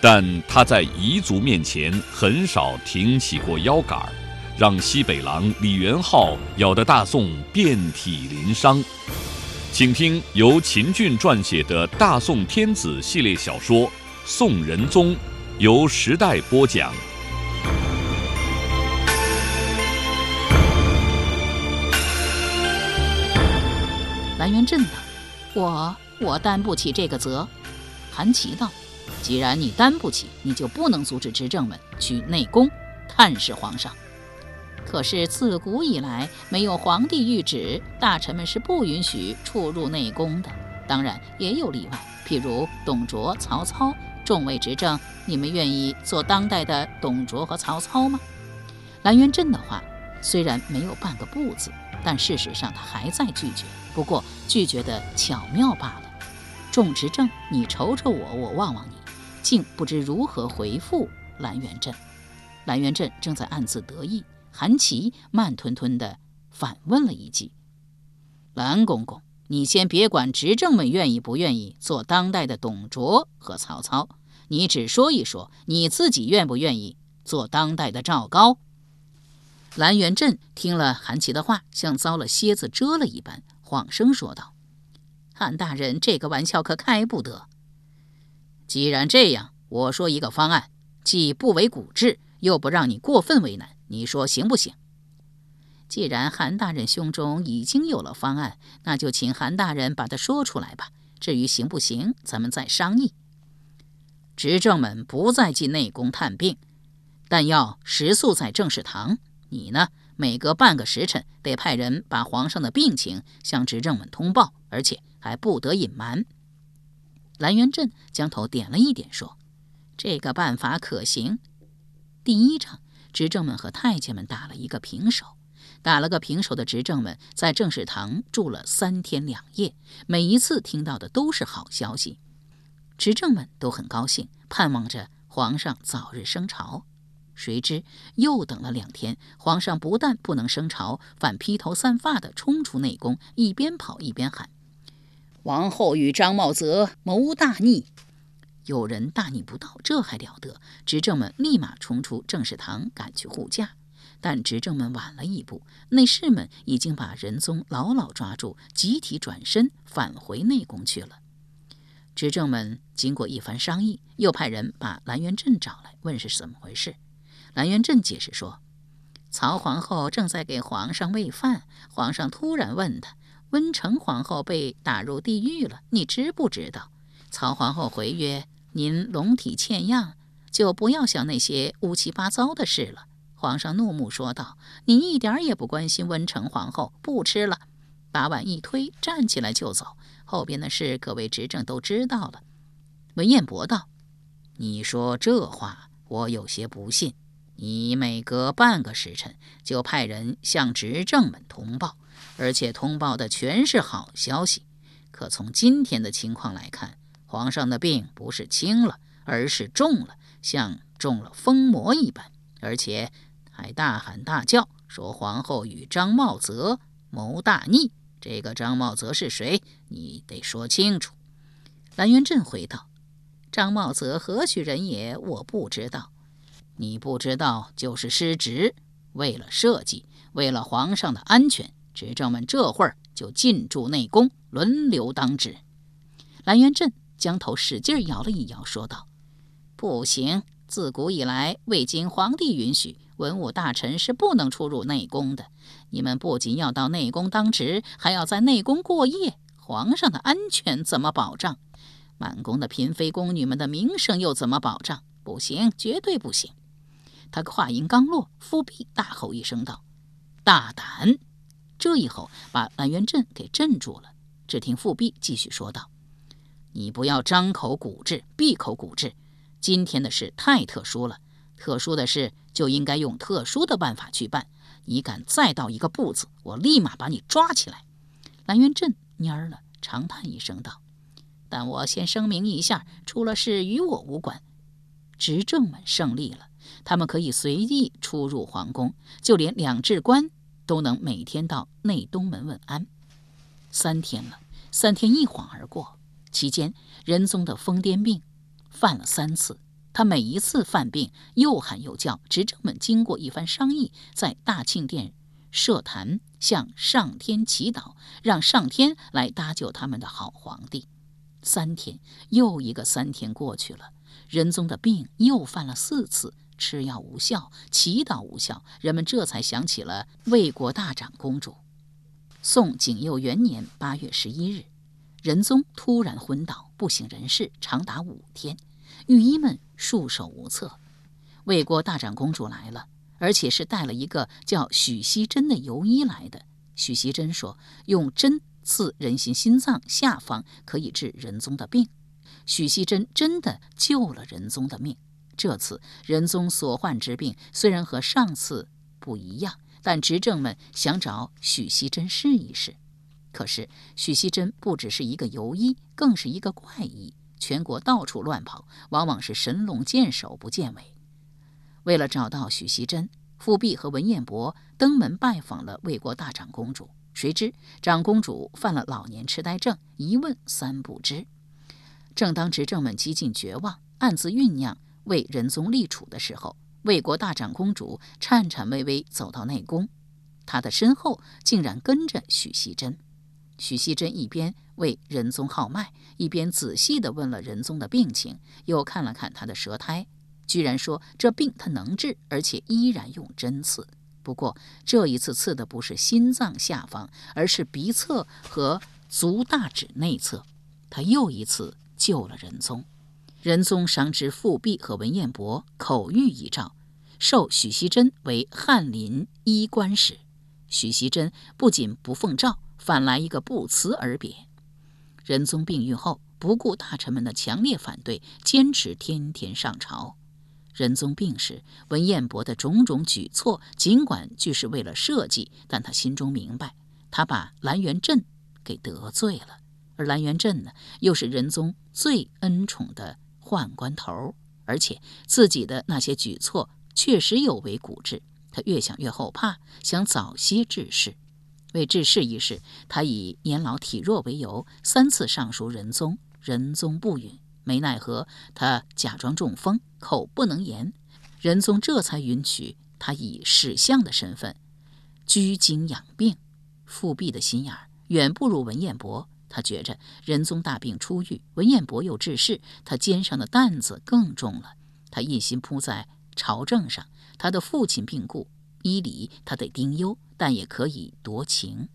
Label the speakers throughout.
Speaker 1: 但他在彝族面前很少挺起过腰杆儿。让西北狼李元昊咬得大宋遍体鳞伤，请听由秦俊撰写的《大宋天子》系列小说《宋仁宗》，由时代播讲。
Speaker 2: 蓝元镇道：“我我担不起这个责。”韩琦道：“既然你担不起，你就不能阻止执政们去内宫探视皇上。”可是自古以来，没有皇帝谕旨，大臣们是不允许出入内宫的。当然也有例外，譬如董卓、曹操，众位执政，你们愿意做当代的董卓和曹操吗？蓝元镇的话虽然没有半个不字，但事实上他还在拒绝，不过拒绝的巧妙罢了。众执政，你瞅瞅我，我望望你，竟不知如何回复蓝元镇。蓝元镇正在暗自得意。韩琦慢吞吞地反问了一句：“蓝公公，你先别管执政们愿意不愿意做当代的董卓和曹操，你只说一说你自己愿不愿意做当代的赵高。”蓝元镇听了韩琦的话，像遭了蝎子蛰了一般，晃声说道：“韩大人，这个玩笑可开不得。既然这样，我说一个方案，既不违古制，又不让你过分为难。”你说行不行？既然韩大人胸中已经有了方案，那就请韩大人把它说出来吧。至于行不行，咱们再商议。执政们不再进内宫探病，但要食宿在正事堂。你呢，每隔半个时辰得派人把皇上的病情向执政们通报，而且还不得隐瞒。蓝元镇将头点了一点，说：“这个办法可行。”第一场。执政们和太监们打了一个平手，打了个平手的执政们在正事堂住了三天两夜，每一次听到的都是好消息，执政们都很高兴，盼望着皇上早日升朝。谁知又等了两天，皇上不但不能升朝，反披头散发地冲出内宫，一边跑一边喊：“王后与张茂泽谋大逆！”有人大逆不道，这还了得！执政们立马冲出正事堂，赶去护驾。但执政们晚了一步，内侍们已经把仁宗牢牢抓住，集体转身返回内宫去了。执政们经过一番商议，又派人把蓝元镇找来，问是怎么回事。蓝元镇解释说：“曹皇后正在给皇上喂饭，皇上突然问她，温成皇后被打入地狱了，你知不知道？”曹皇后回曰。您龙体欠样，就不要想那些乌七八糟的事了。皇上怒目说道：“你一点也不关心温成皇后，不吃了。”把碗一推，站起来就走。后边的事，各位执政都知道了。文彦博道：“你说这话，我有些不信。你每隔半个时辰就派人向执政们通报，而且通报的全是好消息。可从今天的情况来看，”皇上的病不是轻了，而是重了，像中了疯魔一般，而且还大喊大叫，说皇后与张茂泽谋大逆。这个张茂泽是谁？你得说清楚。蓝元镇回道：“张茂泽何许人也？我不知道。你不知道就是失职。为了社稷，为了皇上的安全，执政们这会儿就进驻内宫，轮流当值。”蓝元镇。将头使劲摇了一摇，说道：“不行，自古以来，未经皇帝允许，文武大臣是不能出入内宫的。你们不仅要到内宫当值，还要在内宫过夜，皇上的安全怎么保障？满宫的嫔妃宫女们的名声又怎么保障？不行，绝对不行！”他话音刚落，富弼大吼一声道：“大胆！”这一吼把蓝元镇给镇住了。只听富弼继续说道。你不要张口古制，闭口古制。今天的事太特殊了，特殊的事就应该用特殊的办法去办。你敢再到一个不字，我立马把你抓起来。”蓝元镇蔫了，长叹一声道：“但我先声明一下，出了事与我无关。执政们胜利了，他们可以随意出入皇宫，就连两制官都能每天到内东门问安。三天了，三天一晃而过，期间仁宗的疯癫病犯了三次。他每一次犯病，又喊又叫。执政们经过一番商议，在大庆殿设坛。向上天祈祷，让上天来搭救他们的好皇帝。三天又一个三天过去了，仁宗的病又犯了四次，吃药无效，祈祷无效，人们这才想起了魏国大长公主。宋景佑元年八月十一日，仁宗突然昏倒，不省人事，长达五天，御医们束手无策。魏国大长公主来了。而且是带了一个叫许希珍的游医来的。许希珍说，用针刺人心心脏下方可以治仁宗的病。许希珍真的救了仁宗的命。这次仁宗所患之病虽然和上次不一样，但执政们想找许希珍试一试。可是许希珍不只是一个游医，更是一个怪医，全国到处乱跑，往往是神龙见首不见尾。为了找到许熙珍，富弼和文彦博登门拜访了魏国大长公主。谁知长公主犯了老年痴呆症，一问三不知。正当执政们几近绝望，暗自酝酿为仁宗立储的时候，魏国大长公主颤颤巍巍走到内宫，她的身后竟然跟着许熙珍。许熙珍一边为仁宗号脉，一边仔细地问了仁宗的病情，又看了看他的舌苔。居然说这病他能治，而且依然用针刺。不过这一次刺的不是心脏下方，而是鼻侧和足大指内侧。他又一次救了仁宗。仁宗赏知富弼和文彦博口谕遗诏，授许熙珍为翰林医官使。许熙珍不仅不奉诏，反来一个不辞而别。仁宗病愈后，不顾大臣们的强烈反对，坚持天天上朝。仁宗病时，文彦博的种种举措，尽管俱是为了社稷，但他心中明白，他把蓝元镇给得罪了。而蓝元镇呢，又是仁宗最恩宠的宦官头，而且自己的那些举措确实有违古制。他越想越后怕，想早些治事。为治事一事，他以年老体弱为由，三次上书仁宗，仁宗不允。没奈何，他假装中风，口不能言，仁宗这才允许他以史相的身份居京养病。复辟的心眼远不如文彦博，他觉着仁宗大病初愈，文彦博又治世，他肩上的担子更重了。他一心扑在朝政上，他的父亲病故，依礼他得丁忧，但也可以夺情。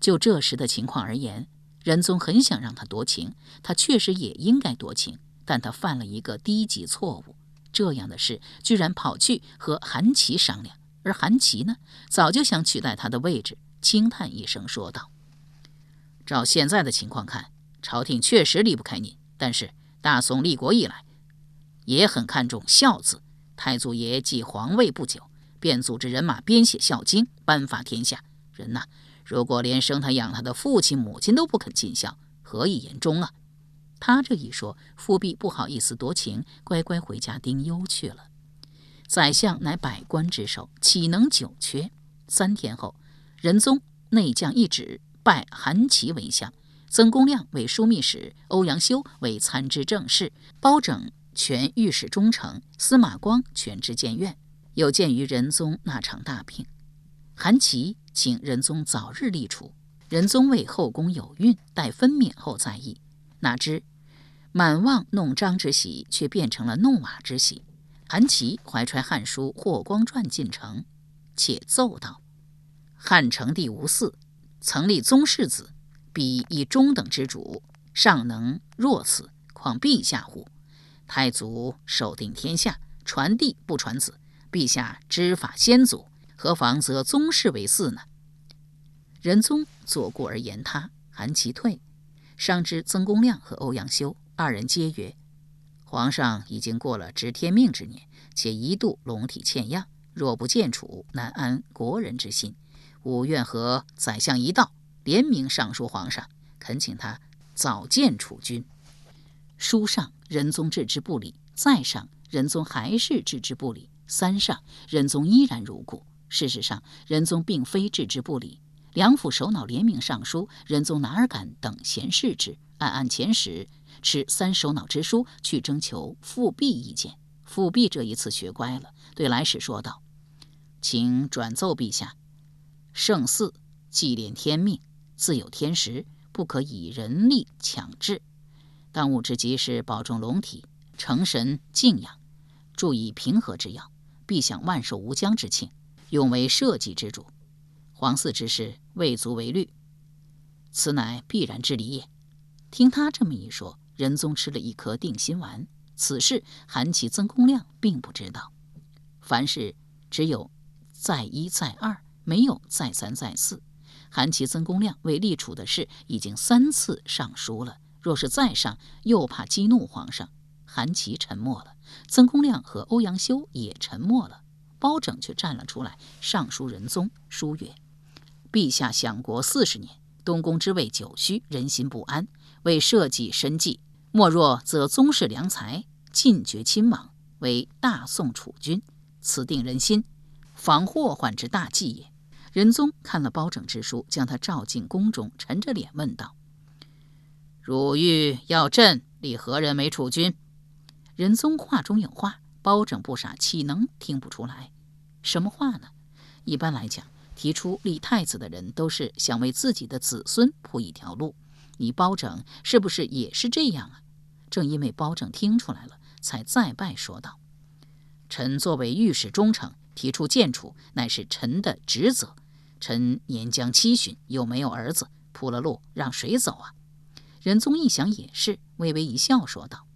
Speaker 2: 就这时的情况而言。仁宗很想让他夺情，他确实也应该夺情，但他犯了一个低级错误。这样的事居然跑去和韩琦商量，而韩琦呢，早就想取代他的位置，轻叹一声说道：“照现在的情况看，朝廷确实离不开您。但是大宋立国以来，也很看重孝字。太祖爷继皇位不久，便组织人马编写《孝经》，颁发天下。人呐。”如果连生他养他的父亲母亲都不肯尽孝，何以言忠啊？他这一说，富弼不好意思夺情，乖乖回家丁忧去了。宰相乃百官之首，岂能久缺？三天后，仁宗内降一旨，拜韩琦为相，曾公亮为枢密使，欧阳修为参知政事，包拯全御史中丞，司马光全知谏院。有鉴于仁宗那场大病，韩琦。请仁宗早日立储。仁宗为后宫有孕，待分娩后再议。哪知满望弄璋之喜，却变成了弄瓦之喜。韩琦怀揣《汉书》《霍光传》进城，且奏道：“汉成帝无嗣，曾立宗室子，彼以中等之主，尚能若此，况陛下乎？太祖守定天下，传弟不传子，陛下知法先祖。”何妨则宗室为嗣呢？仁宗左顾而言他，韩其退，商之曾公亮和欧阳修二人皆曰：“皇上已经过了知天命之年，且一度龙体欠恙，若不见楚，难安国人之心。吾愿和宰相一道联名上书皇上，恳请他早见储君。书上仁宗置之不理，再上仁宗还是置之不理，三上仁宗依然如故。事实上，仁宗并非置之不理。两府首脑联名上书，仁宗哪儿敢等闲视之？暗暗遣使持三首脑之书去征求复辟意见。复辟这一次学乖了，对来使说道：“请转奏陛下，圣祀祭炼天命，自有天时，不可以人力强制。当务之急是保重龙体，成神静养，注意平和之要，必享万寿无疆之庆。”永为社稷之主，皇嗣之事未足为虑，此乃必然之理也。听他这么一说，仁宗吃了一颗定心丸。此事韩琦、曾公亮并不知道。凡事只有再一再二，没有再三再四。韩琦、曾公亮为立储的事已经三次上书了，若是再上，又怕激怒皇上。韩琦沉默了，曾公亮和欧阳修也沉默了。包拯却站了出来，上书仁宗，书曰：“陛下享国四十年，东宫之位久虚，人心不安，为社稷生计，莫若则宗室良才，尽绝亲王，为大宋储君，此定人心，防祸患之大计也。”仁宗看了包拯之书，将他召进宫中，沉着脸问道：“汝欲要朕立何人为储君？”仁宗话中有话。包拯不傻，岂能听不出来？什么话呢？一般来讲，提出立太子的人都是想为自己的子孙铺一条路。你包拯是不是也是这样啊？正因为包拯听出来了，才再拜说道：“臣作为御史中丞，提出建储，乃是臣的职责。臣年将七旬，又没有儿子，铺了路让谁走啊？”仁宗一想也是，微微一笑，说道：“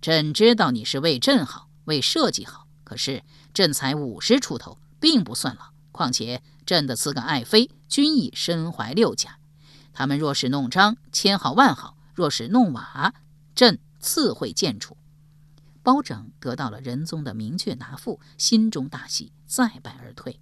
Speaker 2: 朕知道你是为朕好。”为社稷好，可是朕才五十出头，并不算老。况且朕的四个爱妃均已身怀六甲，他们若是弄璋，千好万好；若是弄瓦，朕自会见处。包拯得到了仁宗的明确答复，心中大喜，再拜而退。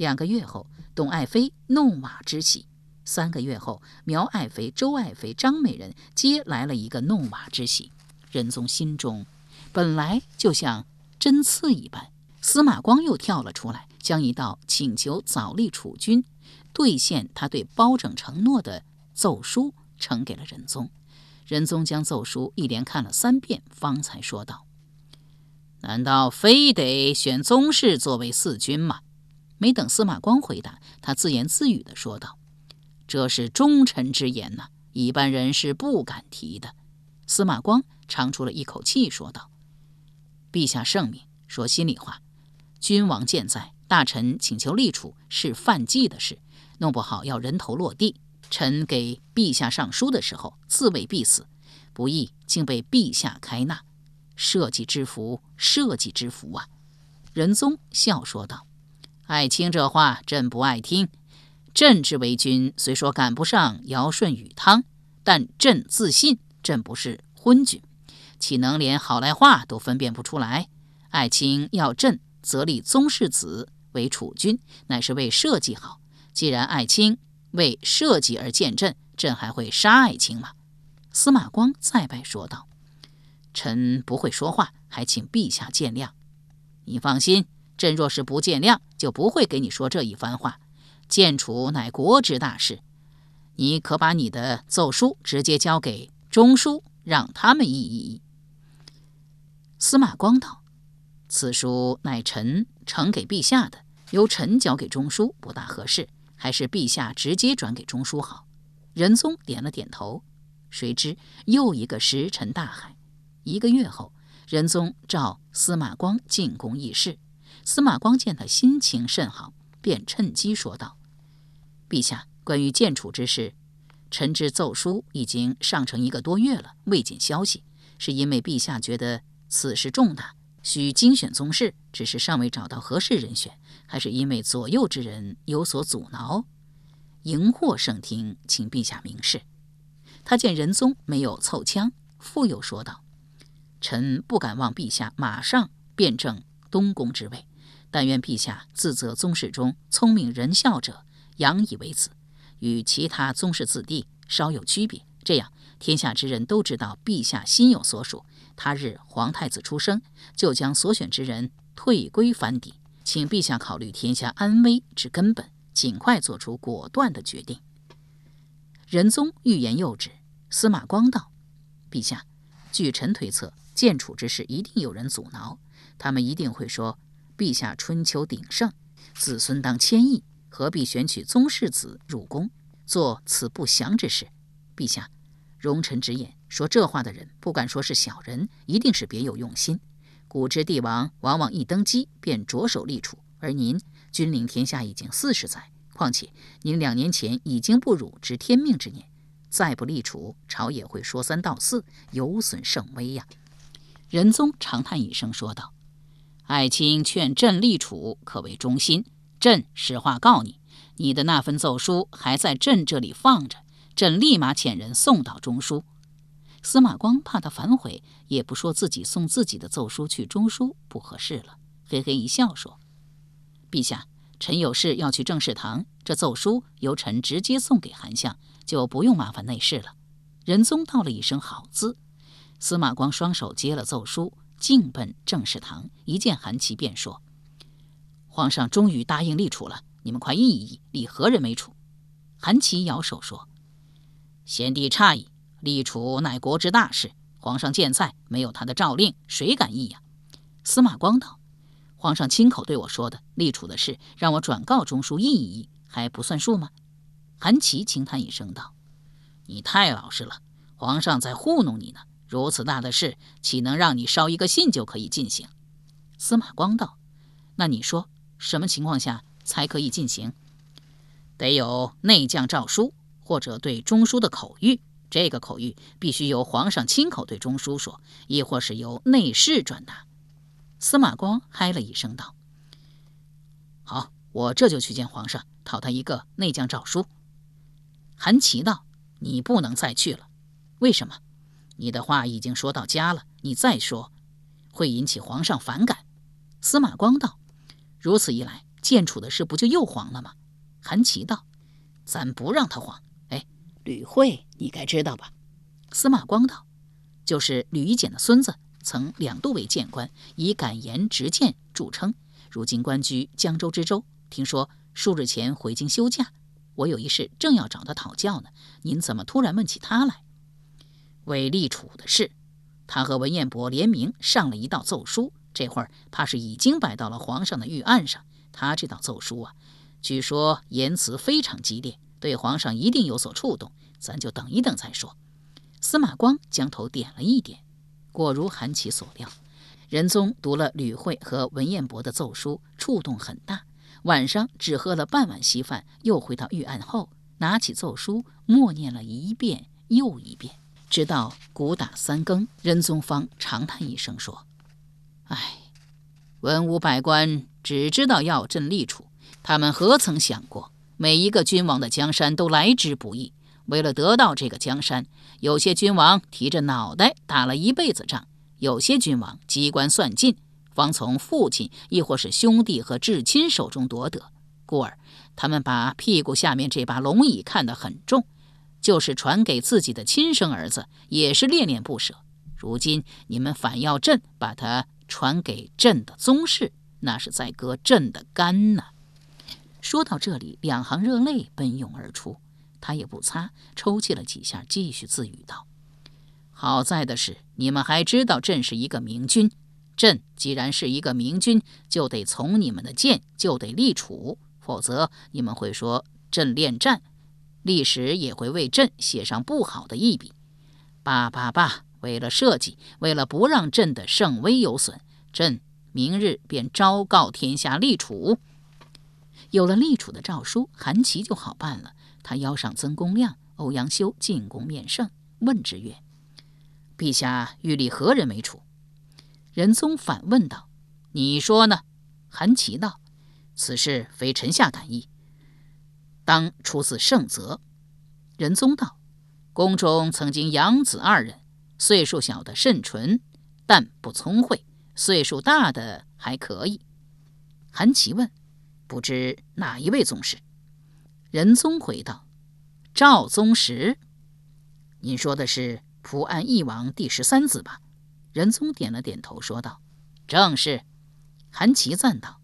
Speaker 2: 两个月后，董爱妃弄瓦之喜；三个月后，苗爱妃、周爱妃、张美人皆来了一个弄瓦之喜。仁宗心中。本来就像针刺一般，司马光又跳了出来，将一道请求早立储君、兑现他对包拯承诺的奏书呈给了仁宗。仁宗将奏书一连看了三遍，方才说道：“难道非得选宗室作为嗣君吗？”没等司马光回答，他自言自语地说道：“这是忠臣之言呐，一般人是不敢提的。”司马光长出了一口气，说道。陛下圣明，说心里话，君王健在，大臣请求立储是犯忌的事，弄不好要人头落地。臣给陛下上书的时候，自谓必死，不意竟被陛下开纳，社稷之福，社稷之福啊！仁宗笑说道：“爱卿这话，朕不爱听。朕之为君，虽说赶不上尧舜禹汤，但朕自信，朕不是昏君。”岂能连好赖话都分辨不出来？爱卿要朕则立宗室子为储君，乃是为社稷好。既然爱卿为社稷而见朕，朕还会杀爱卿吗？司马光再拜说道：“臣不会说话，还请陛下见谅。你放心，朕若是不见谅，就不会给你说这一番话。建储乃国之大事，你可把你的奏书直接交给中书，让他们议一议。”司马光道：“此书乃臣呈给陛下的，由臣交给中书不大合适，还是陛下直接转给中书好。”仁宗点了点头。谁知又一个石沉大海。一个月后，仁宗召司马光进宫议事。司马光见他心情甚好，便趁机说道：“陛下，关于建储之事，臣之奏书已经上呈一个多月了，未见消息，是因为陛下觉得。”此事重大，需精选宗室，只是尚未找到合适人选，还是因为左右之人有所阻挠？荧惑圣听，请陛下明示。他见仁宗没有凑枪，复又说道：“臣不敢望陛下马上便正东宫之位，但愿陛下自责宗室中聪明仁孝者，养以为子，与其他宗室子弟稍有区别。这样，天下之人都知道陛下心有所属。他日皇太子出生，就将所选之人退归藩邸。请陛下考虑天下安危之根本，尽快做出果断的决定。仁宗欲言又止。司马光道：“陛下，据臣推测，建储之事一定有人阻挠。他们一定会说：‘陛下春秋鼎盛，子孙当千亿，何必选取宗室子入宫，做此不祥之事？’陛下，容臣直言，说这话的人，不敢说是小人，一定是别有用心。古之帝王往往一登基便着手立储，而您君临天下已经四十载，况且您两年前已经不辱知天命之年。”再不立储，朝野会说三道四，有损圣威呀。仁宗长叹一声，说道：“爱卿劝朕立储，可谓忠心。朕实话告你，你的那份奏书还在朕这里放着，朕立马遣人送到中书。”司马光怕他反悔，也不说自己送自己的奏书去中书不合适了，嘿嘿一笑说：“陛下，臣有事要去政事堂，这奏书由臣直接送给韩相。”就不用麻烦内侍了。仁宗道了一声“好”字，司马光双手接了奏书，径奔正事堂。一见韩琦，便说：“皇上终于答应立储了，你们快议一议，立何人为储？”韩琦摇手说：“先帝诧异，立储乃国之大事，皇上健在，没有他的诏令，谁敢议呀？”司马光道：“皇上亲口对我说的，立储的事让我转告中书议一议，还不算数吗？”韩琦轻叹一声道：“你太老实了，皇上在糊弄你呢。如此大的事，岂能让你捎一个信就可以进行？”司马光道：“那你说，什么情况下才可以进行？得有内降诏书，或者对中书的口谕。这个口谕必须由皇上亲口对中书说，亦或是由内侍转达。”司马光嗨了一声道：“好，我这就去见皇上，讨他一个内降诏书。”韩琦道：“你不能再去了，为什么？你的话已经说到家了，你再说，会引起皇上反感。”司马光道：“如此一来，建储的事不就又黄了吗？”韩琦道：“咱不让他黄。哎，吕慧你该知道吧？”司马光道：“就是吕夷简的孙子，曾两度为谏官，以敢言直谏著称。如今官居江州知州，听说数日前回京休假。”我有一事，正要找他讨教呢。您怎么突然问起他来？为立储的事，他和文彦博联名上了一道奏书，这会儿怕是已经摆到了皇上的御案上。他这道奏书啊，据说言辞非常激烈，对皇上一定有所触动。咱就等一等再说。司马光将头点了一点，果如韩琦所料，仁宗读了吕惠和文彦博的奏书，触动很大。晚上只喝了半碗稀饭，又回到御案后，拿起奏书，默念了一遍又一遍，直到鼓打三更，仁宗方长叹一声说：“唉，文武百官只知道要朕立储，他们何曾想过，每一个君王的江山都来之不易。为了得到这个江山，有些君王提着脑袋打了一辈子仗，有些君王机关算尽。”方从父亲亦或是兄弟和至亲手中夺得，故而他们把屁股下面这把龙椅看得很重，就是传给自己的亲生儿子，也是恋恋不舍。如今你们反要朕把他传给朕的宗室，那是在割朕的肝呐！说到这里，两行热泪奔涌而出，他也不擦，抽泣了几下，继续自语道：“好在的是，你们还知道朕是一个明君。”朕既然是一个明君，就得从你们的剑，就得立储，否则你们会说朕恋战，历史也会为朕写上不好的一笔。罢罢罢，为了社稷，为了不让朕的圣威有损，朕明日便昭告天下立储。有了立储的诏书，韩琦就好办了。他邀上曾公亮、欧阳修进宫面圣，问之曰：“陛下欲立何人为储？”仁宗反问道：“你说呢？”韩琦道：“此事非臣下敢议，当出自圣泽。”仁宗道：“宫中曾经养子二人，岁数小的甚纯，但不聪慧，岁数大的还可以。韩琦问：“不知哪一位宗师？”仁宗回道：“赵宗实。”您说的是蒲安义王第十三子吧？仁宗点了点头，说道：“正是。”韩琦赞道：“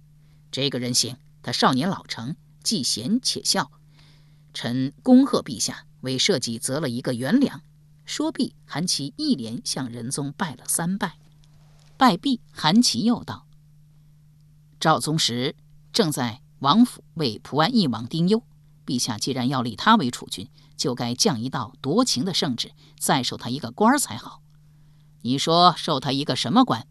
Speaker 2: 这个人行，他少年老成，既贤且孝。臣恭贺陛下为社稷择了一个元良。”说毕，韩琦一连向仁宗拜了三拜。拜毕，韩琦又道：“赵宗实正在王府为蒲安义王丁忧，陛下既然要立他为储君，就该降一道夺情的圣旨，再授他一个官才好。你说授他一个什么官？”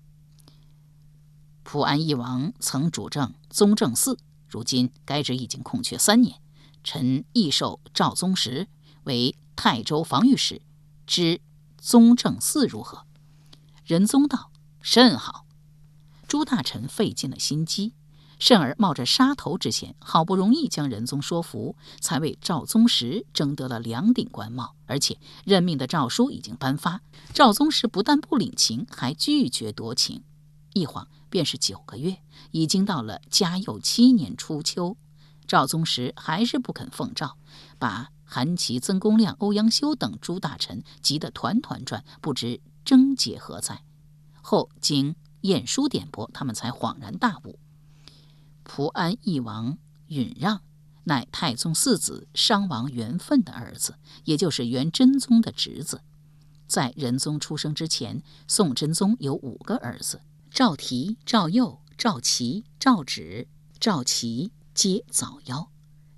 Speaker 2: 蒲安义王曾主政宗正寺，如今该职已经空缺三年，臣亦授赵宗实为泰州防御使。知宗正寺如何？仁宗道：“甚好。”朱大臣费尽了心机，甚而冒着杀头之险，好不容易将仁宗说服，才为赵宗实争得了两顶官帽，而且任命的诏书已经颁发。赵宗实不但不领情，还拒绝夺情。一晃便是九个月，已经到了嘉佑七年初秋，赵宗实还是不肯奉诏，把。韩琦、曾公亮、欧阳修等诸大臣急得团团转，不知症结何在。后经晏殊点拨，他们才恍然大悟：蒲安义王允让乃太宗四子商王元奋的儿子，也就是元真宗的侄子。在仁宗出生之前，宋真宗有五个儿子：赵提、赵佑、赵齐、赵止、赵齐，皆早夭。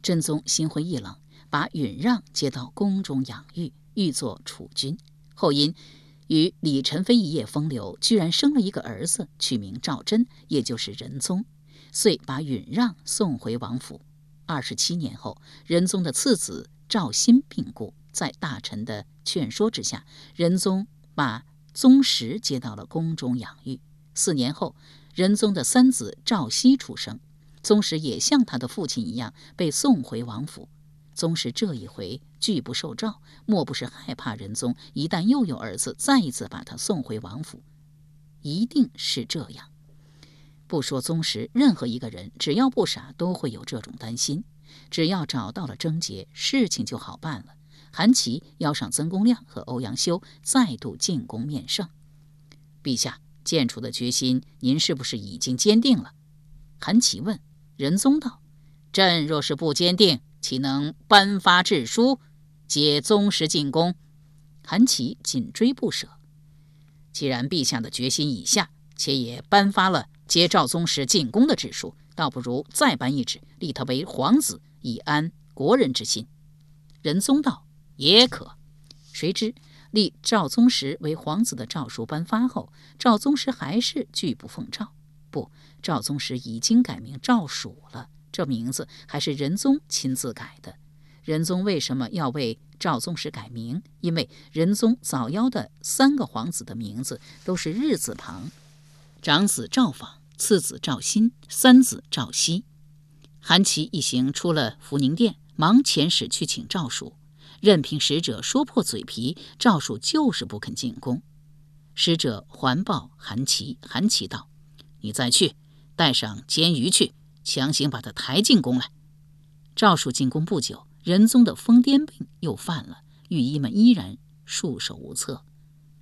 Speaker 2: 真宗心灰意冷。把允让接到宫中养育，欲做储君。后因与李宸妃一夜风流，居然生了一个儿子，取名赵祯，也就是仁宗，遂把允让送回王府。二十七年后，仁宗的次子赵歆病故，在大臣的劝说之下，仁宗把宗实接到了宫中养育。四年后，仁宗的三子赵熙出生，宗实也像他的父亲一样被送回王府。宗室这一回拒不受诏，莫不是害怕仁宗一旦又有儿子，再一次把他送回王府？一定是这样。不说宗室，任何一个人只要不傻，都会有这种担心。只要找到了症结，事情就好办了。韩琦邀上曾公亮和欧阳修，再度进宫面圣。陛下，建储的决心，您是不是已经坚定了？韩琦问。仁宗道：“朕若是不坚定。”岂能颁发制书，接宗室进宫？韩琦紧追不舍。既然陛下的决心已下，且也颁发了接赵宗室进宫的制书，倒不如再颁一纸，立他为皇子，以安国人之心。仁宗道也可。谁知立赵宗实为皇子的诏书颁发后，赵宗实还是拒不奉诏。不，赵宗实已经改名赵曙了。这名字还是仁宗亲自改的。仁宗为什么要为赵宗实改名？因为仁宗早夭的三个皇子的名字都是日字旁：长子赵昉，次子赵昕，三子赵熙。韩琦一行出了福宁殿，忙遣使去请赵曙。任凭使者说破嘴皮，赵曙就是不肯进宫。使者环抱韩琦，韩琦道：“你再去，带上监鱼去。”强行把他抬进宫来。赵曙进宫不久，仁宗的疯癫病又犯了，御医们依然束手无策。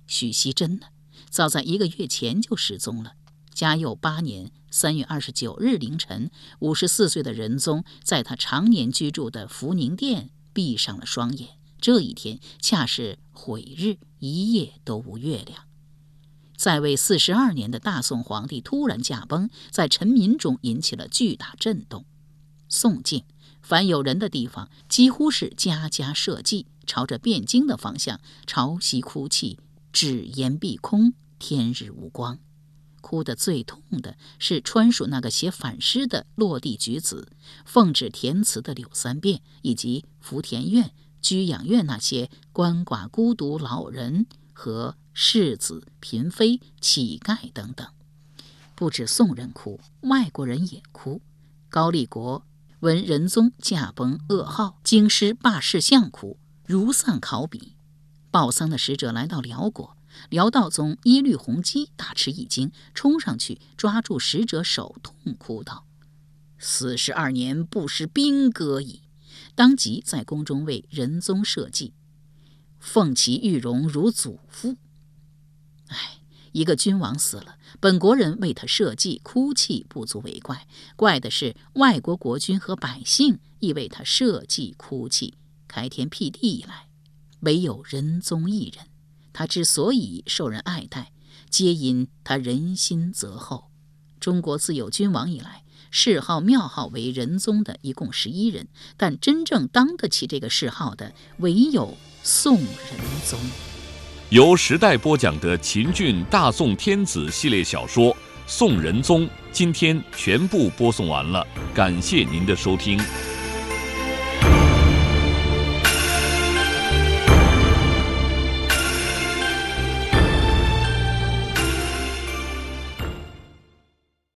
Speaker 2: 许熙真呢，早在一个月前就失踪了。嘉佑八年三月二十九日凌晨，五十四岁的仁宗在他常年居住的福宁殿闭上了双眼。这一天恰是悔日，一夜都无月亮。在位四十二年的大宋皇帝突然驾崩，在臣民中引起了巨大震动。宋境凡有人的地方，几乎是家家设祭，朝着汴京的方向朝夕哭泣，纸烟蔽空，天日无光。哭得最痛的是川蜀那个写反诗的落地举子，奉旨填词的柳三变，以及福田院、居养院那些鳏寡孤独老人和。世子、嫔妃、乞丐等等，不止宋人哭，外国人也哭。高丽国闻仁宗驾崩噩耗，京师罢市相哭，如丧考妣。报丧的使者来到辽国，辽道宗耶律洪基大吃一惊，冲上去抓住使者手，痛哭道：“四十二年不识兵戈矣！”当即在宫中为仁宗设祭，奉其玉容如祖父。唉，一个君王死了，本国人为他设祭哭泣，不足为怪。怪的是外国国君和百姓亦为他设祭哭泣。开天辟地以来，唯有仁宗一人。他之所以受人爱戴，皆因他人心泽厚。中国自有君王以来，谥号庙号为仁宗的一共十一人，但真正当得起这个谥号的，唯有宋仁宗。
Speaker 1: 由时代播讲的秦俊大宋天子系列小说《宋仁宗》，今天全部播送完了，感谢您的收听。